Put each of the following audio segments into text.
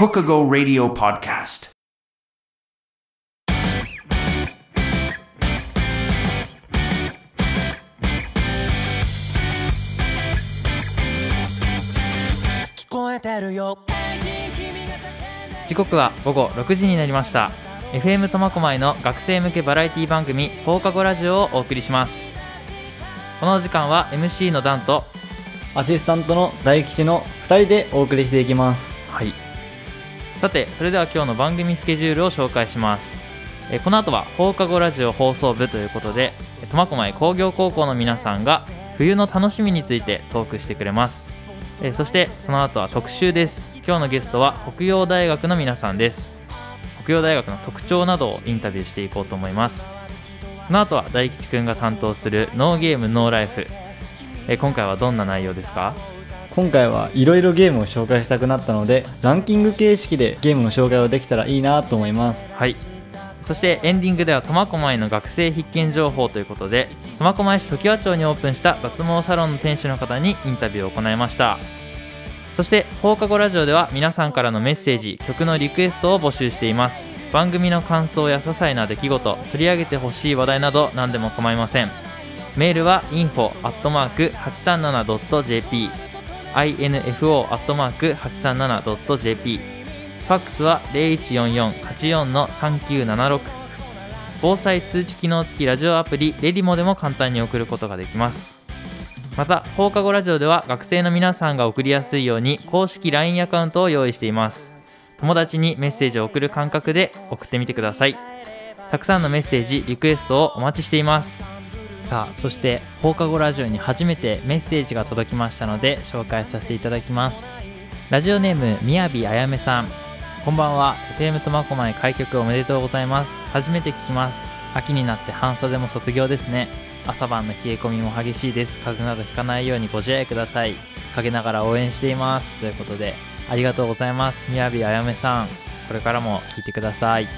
Hokago Radio Podcast. 聞こえてるよ時刻は午後6時になりました。FM 苫小牧の学生向けバラエティ番組放課後ラジオをお送りします。この時間は MC のダンとアシスタントの大吉の2人でお送りしていきます。はいさてそれでは今日の番組スケジュールを紹介します。えこの後は放課後ラジオ放送部ということで苫小牧工業高校の皆さんが冬の楽しみについてトークしてくれます。えそしてその後は特集です。今日のゲストは北洋大学の皆さんです。北洋大学の特徴などをインタビューしていこうと思います。その後は大吉くんが担当するノーゲームノーライフ。え今回はどんな内容ですか？今回はいろいろゲームを紹介したくなったのでランキング形式でゲームの紹介をできたらいいなと思います。はい。そしてエンディングでは苫小牧の学生必見情報ということで苫小牧市常盤町にオープンした脱毛サロンの店主の方にインタビューを行いました。そして放課後ラジオでは皆さんからのメッセージ曲のリクエストを募集しています。番組の感想や些細な出来事取り上げてほしい話題など何でも構いません。メールは info.837.jp info.837.jp ファックスは0144-84-3976防災通知機能付きラジオアプリレディモでも簡単に送ることができます。また放課後ラジオでは学生の皆さんが送りやすいように公式 LINE アカウントを用意しています。友達にメッセージを送る感覚で送ってみてください。たくさんのメッセージリクエストをお待ちしています。さあそして放課後ラジオに初めてメッセージが届きましたので紹介させていただきます。ラジオネームみやびあやめさん。こんばんは。FM 苫小牧開局おめでとうございます。初めて聞きます。秋になって半袖も卒業ですね。朝晩の冷え込みも激しいです。風邪などひかないようにご自愛ください。陰ながら応援しています。ということでありがとうございます。みやびあやめさん。これからも聞いてください。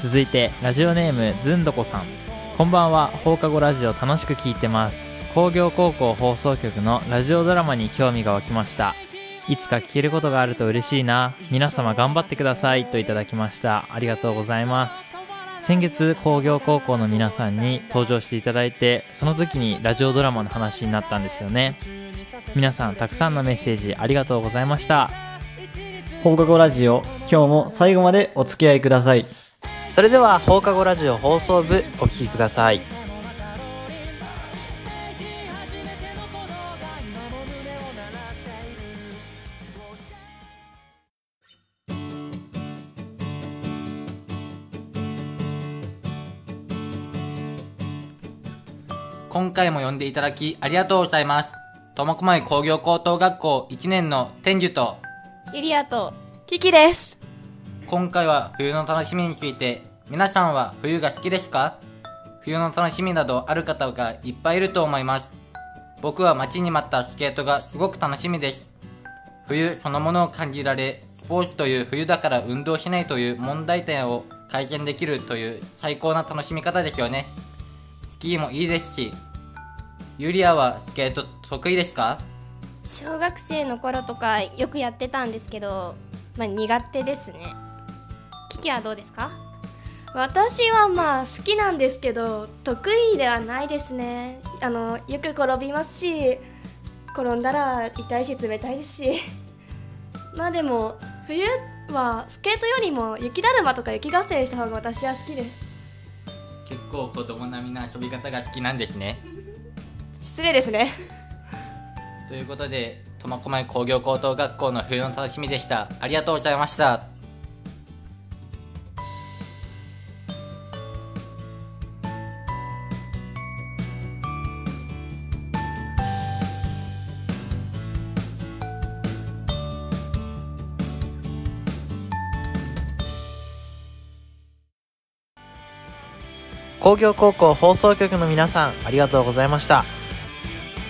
続いてラジオネームずんどこさん。こんばんは。放課後ラジオ楽しく聞いてます。工業高校放送局のラジオドラマに興味が湧きました。いつか聞けることがあると嬉しいな。皆様頑張ってくださいといただきました。ありがとうございます。先月工業高校の皆さんに登場していただいてその時にラジオドラマの話になったんですよね。皆さんたくさんのメッセージありがとうございました。放課後ラジオ今日も最後までお付き合いください。それでは放課後ラジオ放送部お聞きください今回も呼んでいただきありがとうございます。苫小牧工業高等学校1年の天寿と、ユリアとキキです。今回は冬の楽しみについて、皆さんは冬が好きですか？冬の楽しみなどある方がいっぱいいると思います。僕は待ちに待ったスケートがすごく楽しみです。冬そのものを感じられ、スポーツという冬だから運動しないという問題点を改善できるという最高な楽しみ方ですよね。スキーもいいですし、ユリアはスケート得意ですか？小学生の頃とかよくやってたんですけど、まあ苦手ですね。キキはどうですか？私はまあ好きなんですけど得意ではないですねあのよく転びますし転んだら痛いし冷たいですし まあでも冬はスケートよりも雪だるまとか雪合戦した方が私は好きです結構子供並みな遊び方が好きなんですね。失礼ですねということで、苫小牧工業高等学校の冬の楽しみでした。ありがとうございました。工業高校放送局の皆さんありがとうございました。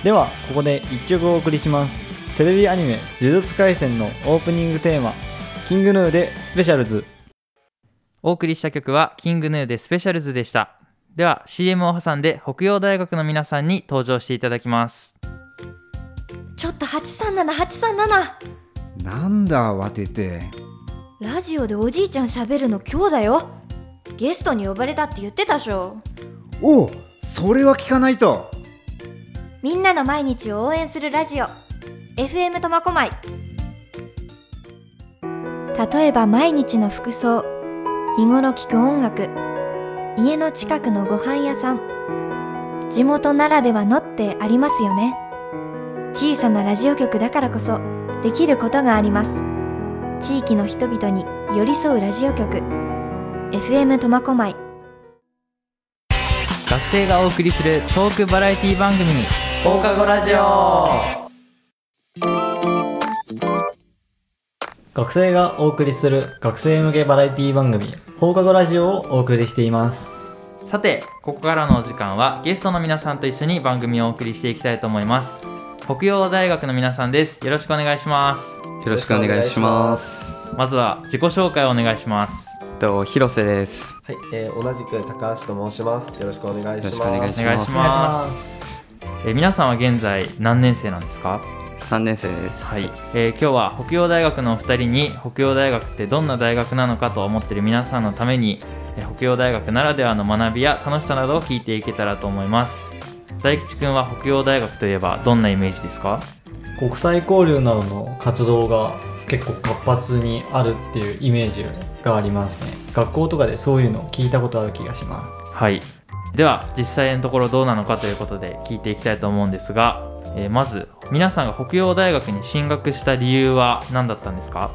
ではここで1曲お送りします。テレビアニメ「呪術廻戦」のオープニングテーマ「キングヌーでスペシャルズ」お送りした曲はキングヌーでスペシャルズでした。では CM を挟んで北洋大学の皆さんに登場していただきます。ちょっと837837なんだ慌てて。ラジオでおじいちゃん喋るの今日だよゲストに呼ばれたって言ってたっしょ。おおそれは聞かないと。みんなの毎日を応援するラジオ。FM 苫小牧。例えば毎日の服装。日頃聴く音楽。家の近くのご飯屋さん。地元ならではのってありますよね。小さなラジオ局だからこそできることがあります。地域の人々に寄り添うラジオ局 FM 苫小牧。学生がお送りするトークバラエティ番組放課後ラジオ。学生がお送りする学生向けバラエティ番組放課後ラジオをお送りしています。さてここからのお時間はゲストの皆さんと一緒に番組をお送りしていきたいと思います。北洋大学の皆さんです。よろしくお願いします。よろしくお願いします。まずは自己紹介をお願いしますと広瀬です。はい、えー、同じく高橋と申します。よろしくお願いします。よろしくお願いしますえー皆さんは現在何年生なんですか？三年生です。はい、えー今日は北洋大学のお二人に北洋大学ってどんな大学なのかと思っている皆さんのためにえー北洋大学ならではの学びや楽しさなどを聞いていけたらと思います大吉くんは北洋大学といえばどんなイメージですか？国際交流などの活動が結構活発にあるっていうイメージがありますね。学校とかでそういうのを聞いたことある気がします。はい。では実際のところどうなのかということで聞いていきたいと思うんですが、えーまず皆さんが北洋大学に進学した理由は何だったんですか？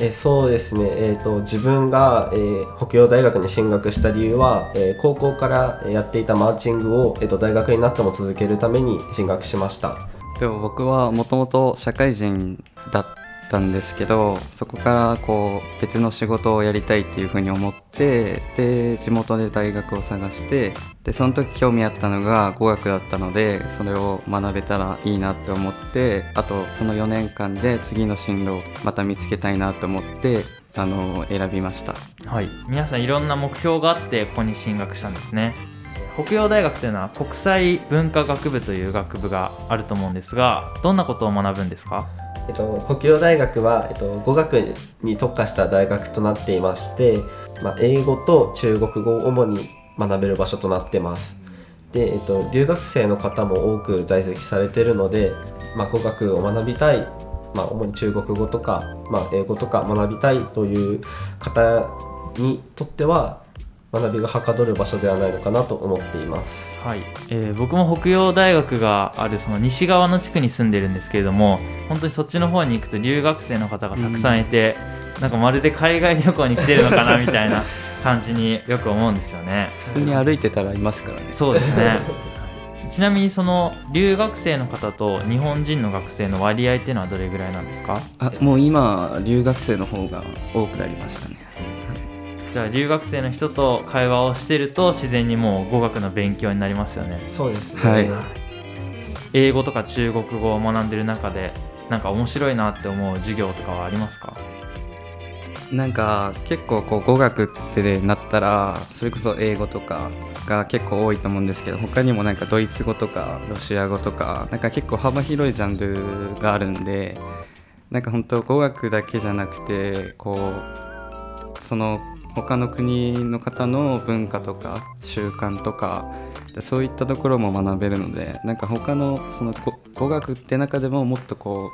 えーそうですね、えー、と自分が、えー北洋大学に進学した理由は、えー高校からえーやっていたマーチングを、えー、と大学になっても続けるために進学しました。でも僕はもともと社会人だったんですけど、そこからこう別の仕事をやりたいっていうふうに思って、で地元で大学を探して、でその時興味あったのが語学だったので、それを学べたらいいなって思って、あとその4年間で次の進路をまた見つけたいなと思って、あの選びました。はい。皆さんいろんな目標があってここに進学したんですね。北洋大学というのは国際文化学部という学部があると思うんですがどんなことを学ぶんですか？えっと、北洋大学は、えっと、語学に特化した大学となっていまして、まあ、英語と中国語を主に学べる場所となってます。で、えっと、留学生の方も多く在籍されているので、まあ、語学を学びたい、まあ、主に中国語とか、まあ、英語とか学びたいという方にとっては学びがはかどる場所ではないのかなと思っています。はい、えー僕も北洋大学があるその西側の地区に住んでるんですけれども本当にそっちの方に行くと留学生の方がたくさんいて、なんかまるで海外旅行に来てるのかなみたいな感じによく思うんですよね。普通に歩いてたらいますからね。そうですね。ちなみにその留学生の方と日本人の学生の割合っていうのはどれぐらいなんですか？あもう今留学生の方が多くなりましたねじゃあ留学生の人と会話をしてると自然にもう語学の勉強になりますよね。そうですね、はい。英語とか中国語を学んでる中でなんか面白いなって思う授業とかはありますか？なんか結構こう語学ってなったらそれこそ英語とかが結構多いと思うんですけど他にもなんかドイツ語とかロシア語とかなんか結構幅広いジャンルがあるんでなんか本当語学だけじゃなくてこうその他の国の方の文化とか習慣とかでそういったところも学べるのでなんか他のその語語学って中でももっとこ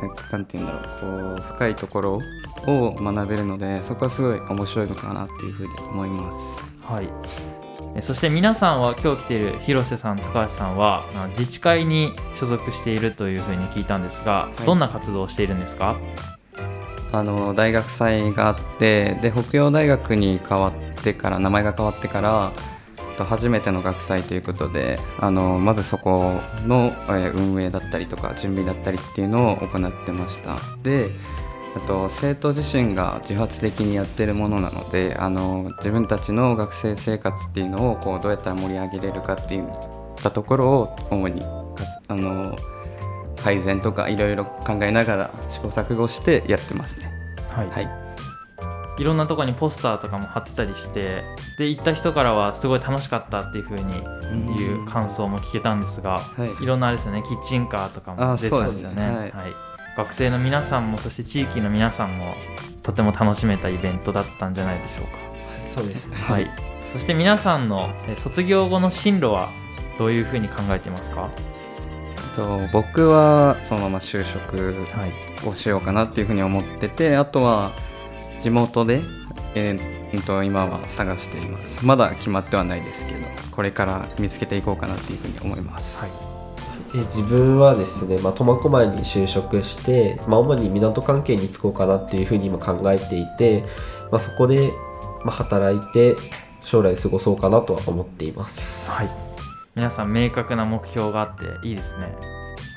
うなんかなんて言うんだろうこう深いところを学べるのでそこはすごい面白いのかなっていうふうに思います。はい。えそして皆さんは今日来ている広瀬さん高橋さんはあ自治会に所属しているというふうに聞いたんですが、い。どんな活動をしているんですか？あの大学祭があってで北洋大学に変わってから名前が変わってから初めての学祭ということであのまずそこの、え運営だったりとか準備だったりっていうのを行ってました。であと生徒自身が自発的にやってるものなのであの自分たちの学生生活っていうのをこうどうやったら盛り上げれるかっていったところを主にかつあの改善とかいろいろ考えながら試行錯誤してやってますね。はい、はい、いろんなとこにポスターとかも貼ってたりしてで行った人からはすごい楽しかったっていうふうにいう感想も聞けたんですが、はい。いろんなあれですよね。キッチンカーとかもあ出てたんですよね。ね。はい。はい。学生の皆さんもそして地域の皆さんもとても楽しめたイベントだったんじゃないでしょうか。そうですね。はい。そして皆さんのえ卒業後の進路はどういうふうに考えていますか？と僕はそのまま就職をしようかなっていうふうに思っててあとは地元で、えーうんと今は探しています。まだ決まってはないですけどこれから見つけていこうかなっていうふうに思います、え自分はですね、まあ、苫小牧に就職して、まあ、主に港関係に就こうかなっていうふうに今考えていて、まあ、そこで、まあ、働いて将来過ごそうかなとは思っています。はい皆さん明確な目標があっていいですね。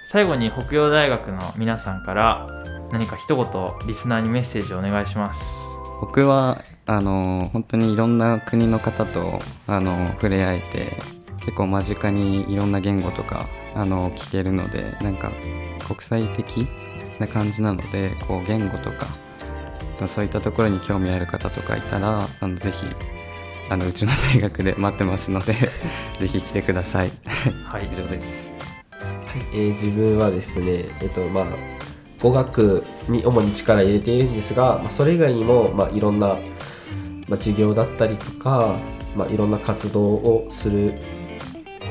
最後に北洋大学の皆さんから何か一言リスナーにメッセージをお願いします。僕はあの本当にいろんな国の方とあの触れ合えて結構間近にいろんな言語とかあの聞けるのでなんか国際的な感じなのでこう言語とかそういったところに興味ある方とかいたらあのぜひあのうちの大学で待ってますので ぜひ来てください。はい以上です。えー自分はですね、えっとまあ、語学に主に力を入れているんですが、まあ、それ以外にも、まあ、いろんな、まあ、授業だったりとか、まあ、いろんな活動をする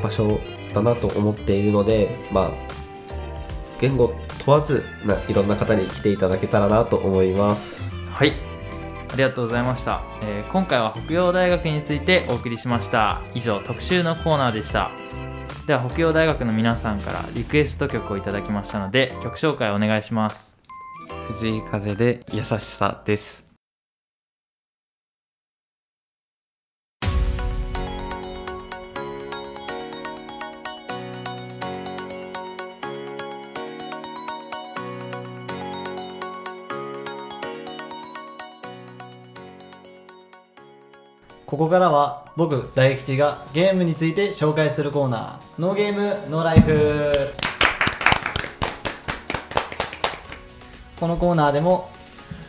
場所だなと思っているので、まあ、言語問わずないろんな方に来ていただけたらなと思います。はいありがとうございました、えー今回は北洋大学についてお送りしました。以上特集のコーナーでした。では北洋大学の皆さんからリクエスト曲をいただきましたので曲紹介お願いします。藤井風で優しさです。ここからは僕大吉がゲームについて紹介するコーナー。ノーゲームノーライフ。このコーナーでも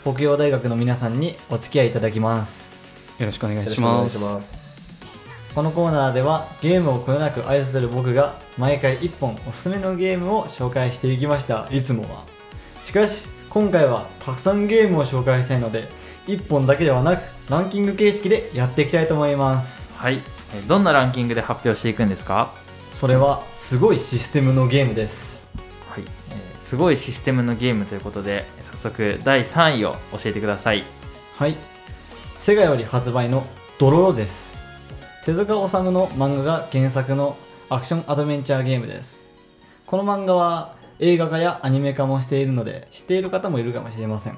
北洋大学の皆さんにお付き合いいただきます。よろしくお願いします。このコーナーではゲームをこよなく愛する僕が毎回1本おすすめのゲームを紹介していきました。いつもは。しかし今回はたくさんゲームを紹介したいので1本だけではなくランキング形式でやっていきたいと思います。はい。えーどんなランキングで発表していくんですか？それはすごいシステムのゲームです。はい、えーすごいシステムのゲームということで早速第3位を教えてください。はい。セガより発売のドロロです。手塚治虫の漫画が原作のアクションアドベンチャーゲームです。この漫画は映画化やアニメ化もしているので知っている方もいるかもしれません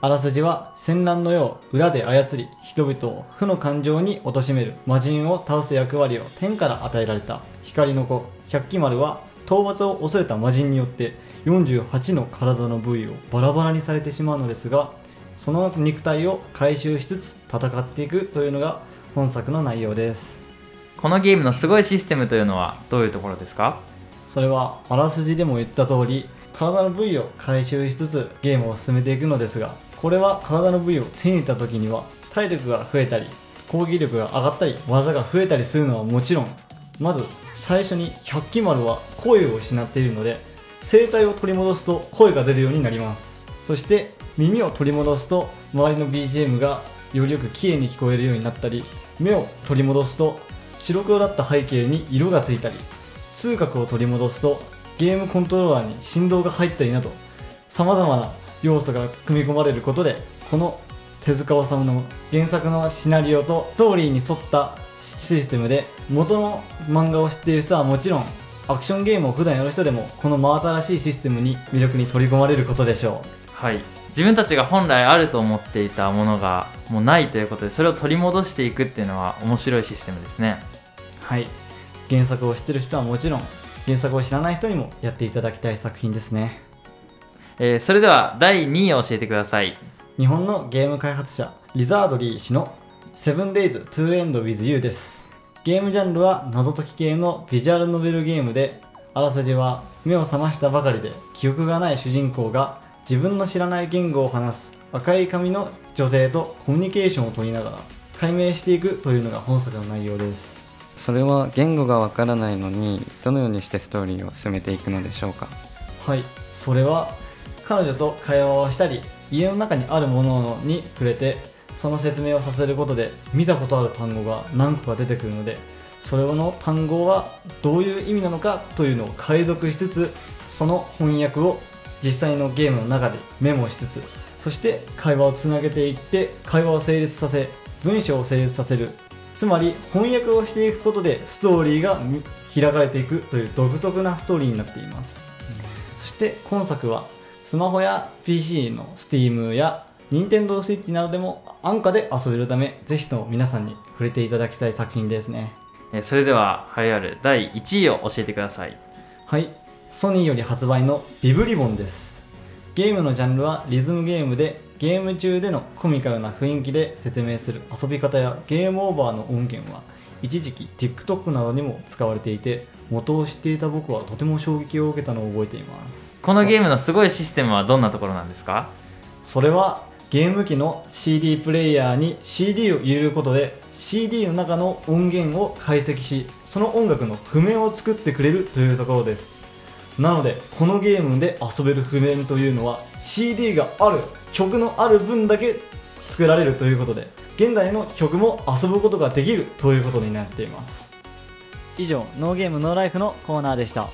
あらすじは戦乱の世を裏で操り人々を負の感情に貶める魔人を倒す役割を天から与えられた。光の子百鬼丸は討伐を恐れた魔人によって48の体の部位をバラバラにされてしまうのですがその肉体を回収しつつ戦っていくというのが本作の内容です。このゲームのすごいシステムというのはどういうところですか？それはあらすじでも言った通り体の部位を回収しつつゲームを進めていくのですがこれは体の部位を手に入れた時には体力が増えたり攻撃力が上がったり技が増えたりするのはもちろん。まず最初に百鬼丸は声を失っているので声帯を取り戻すと声が出るようになります。そして耳を取り戻すと周りの BGM がよりよく綺麗に聞こえるようになったり目を取り戻すと白黒だった背景に色がついたり通覚を取り戻すとゲームコントローラーに振動が入ったりなどさまざまな要素が組み込まれることでこの手塚治虫の原作のシナリオとストーリーに沿ったシステムで元の漫画を知っている人はもちろんアクションゲームを普段やる人でもこの真新しいシステムに魅力に取り込まれることでしょはい。自分たちが本来あると思っていたものがもうないということでそれを取り戻していくっていうのは面白いシステムですね。うはい。原作を知ってる人はもちろん原作を知らない人にもやっていただきたい作品ですねえーそれでは第2位を教えてください。日本のゲーム開発者リザードリー氏の 7days to end with you です。ゲームジャンルは謎解き系のビジュアルノベルゲームであらすじは目を覚ましたばかりで記憶がない主人公が自分の知らない言語を話す赤い髪の女性とコミュニケーションを取りながら解明していくというのが本作の内容です。それは言語がわからないのにどのようにしてストーリーを進めていくのでしょうか？はいそれは彼女と会話をしたり家の中にあるものに触れてその説明をさせることで見たことある単語が何個か出てくるのでそれの単語はどういう意味なのかというのを解読しつつその翻訳を実際のゲームの中でメモしつつそして会話をつなげていって会話を成立させ文章を成立させるつまり翻訳をしていくことでストーリーが開かれていくという独特なストーリーになっています、そして今作はスマホや PC の Steam や Nintendo Switch などでも安価で遊べるためぜひとも皆さんに触れていただきたい作品ですね。えーそれでは栄えある第1位を教えてください。はい。ソニーより発売のビブリボンです。ゲームのジャンルはリズムゲームでゲーム中でのコミカルな雰囲気で説明する遊び方やゲームオーバーの音源は一時期 TikTok などにも使われていて元を知っていた僕はとても衝撃を受けたのを覚えています。このゲームのすごいシステムはどんなところなんですか？それはゲーム機の CD プレイヤーに CD を入れることで CD の中の音源を解析しその音楽の譜面を作ってくれるというところです。なのでこのゲームで遊べる譜面というのは CD がある曲のある分だけ作られるということで現在の曲も遊ぶことができるということになっています以上ノーゲームノーライフのコーナーでした。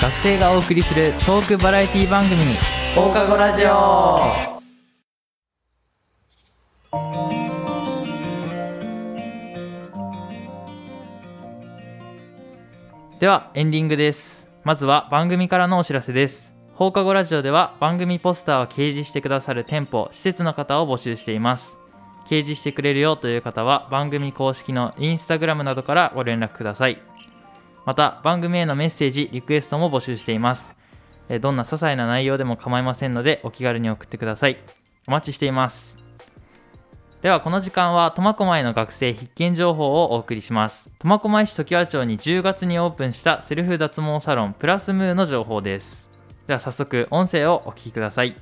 学生がお送りするトークバラエティ番組放課後ラジオ。ではエンディングです。まずは番組からのお知らせです。放課後ラジオでは番組ポスターを掲示してくださる店舗施設の方を募集しています。掲示してくれるよという方は番組公式のインスタグラムなどからご連絡ください。また番組へのメッセージリクエストも募集しています。どんな些細な内容でも構いませんのでお気軽に送ってください。お待ちしています。ではこの時間は苫小牧の学生必見情報をお送りします。苫小牧市常盤町に10月にオープンしたセルフ脱毛サロンプラスムーの情報です。では早速音声をお聞きください。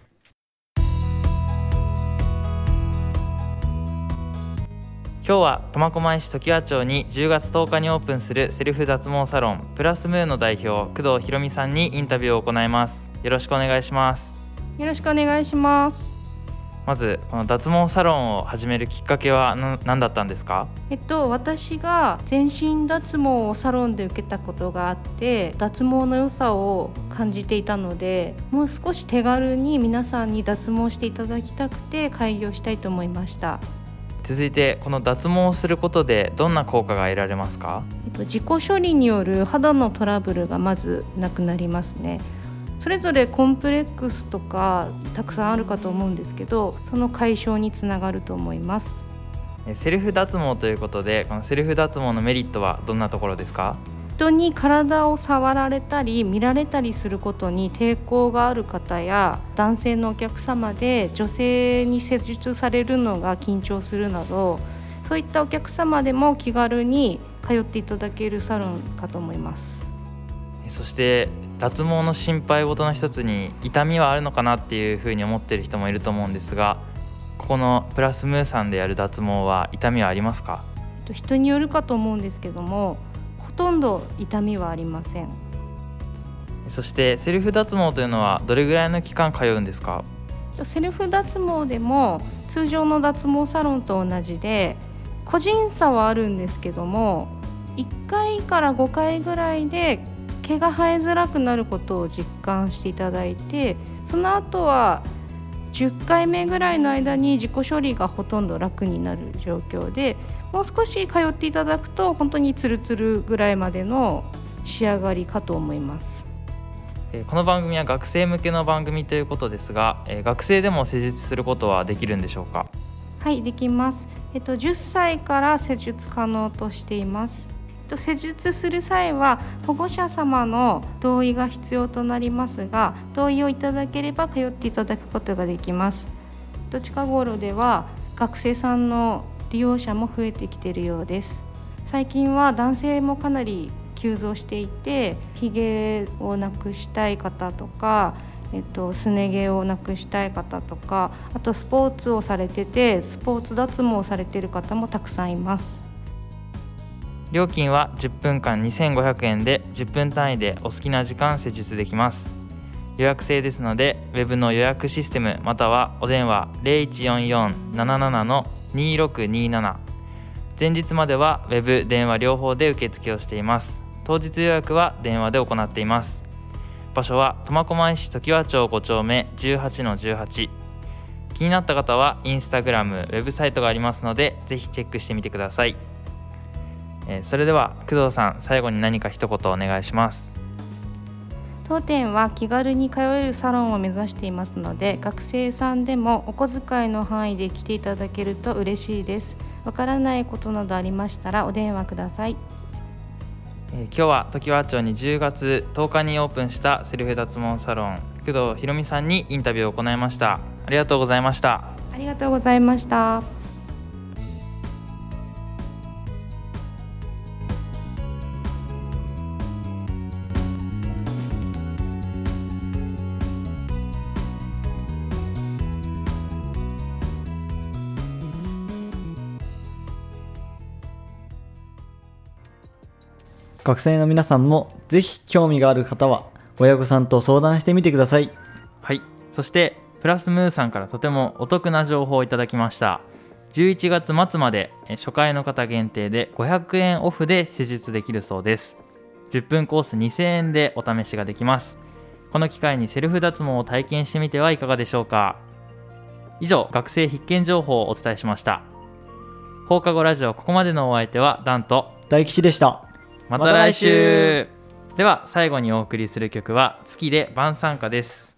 今日は苫小牧市常盤町に10月10日にオープンするセルフ脱毛サロンプラスムーの代表工藤博美さんにインタビューを行います。よろしくお願いします。よろしくお願いします。まずこの脱毛サロンを始めるきっかけはな何だったんですか？えっと私が全身脱毛をサロンで受けたことがあって脱毛の良さを感じていたのでもう少し手軽に皆さんに脱毛していただきたくて開業したいと思いました。続いてこの脱毛をすることでどんな効果が得られますか？えっと、自己処理による肌のトラブルがまずなくなりますねそれぞれコンプレックスとかたくさんあるかと思うんですけどその解消につながると思います。えセルフ脱毛ということでこのセルフ脱毛のメリットはどんなところですか？人に体を触られたり見られたりすることに抵抗がある方や男性のお客様で女性に施術されるのが緊張するなどそういったお客様でも気軽に通っていただけるサロンかと思います。えそして脱毛の心配事の一つに痛みはあるのかなっていうふうに思ってる人もいると思うんですがここのプラスムーさんでやる脱毛は痛みはありますか？えっと人によるかと思うんですけどもほとんど痛みはありません。そしてセルフ脱毛というのはどれぐらいの期間通うんですか？セルフ脱毛でも通常の脱毛サロンと同じで個人差はあるんですけども1回から5回ぐらいで毛が生えづらくなることを実感していただいてその後は10回目ぐらいの間に自己処理がほとんど楽になる状況でもう少し通っていただくと本当にツルツルぐらいまでの仕上がりかと思います。えーこの番組は学生向けの番組ということですが、えー学生でも施術することはできるんでしょうか？はい、できます。えっと10歳から施術可能としています。と施術する際は保護者様の同意が必要となりますが、同意をいただければ通っていただくことができます。えっと近頃では学生さんの利用者も増えてきているようです。最近は男性もかなり急増していて、ひげをなくしたい方とか。えっと、すね毛をなくしたい方とかあとスポーツをされててスポーツ脱毛をされてる方もたくさんいます料金は10分間2500円で10分単位でお好きな時間施術できます。予約制ですので Web の予約システムまたはお電話0144-77-2627前日までは Web 電話両方で受付をしています。当日予約は電話で行っています。場所は苫小牧市常盤町5丁目18-18気になった方はインスタグラムウェブサイトがありますのでぜひチェックしてみてください。えーそれでは工藤さん最後に何か一言お願いします。当店は気軽に通えるサロンを目指していますので学生さんでもお小遣いの範囲で来ていただけると嬉しいです。わからないことなどありましたらお電話ください。えー今日は常盤町に10月10日にオープンしたセルフ脱毛サロン工藤ひろみさんにインタビューを行いましたありがとうございましたありがとうございました学生の皆さんもぜひ興味がある方は親御さんと相談してみてください。はい。そしてプラスムーさんからとてもお得な情報をいただきました。11月末までえ初回の方限定で500円オフで施術できるそうです。10分コース2000円でお試しができます。この機会にセルフ脱毛を体験してみてはいかがでしょうか。以上学生必見情報をお伝えしました。放課後ラジオここまでのお相手はダンと大吉でしたまた来週。では最後にお送りする曲は月で晩餐歌です。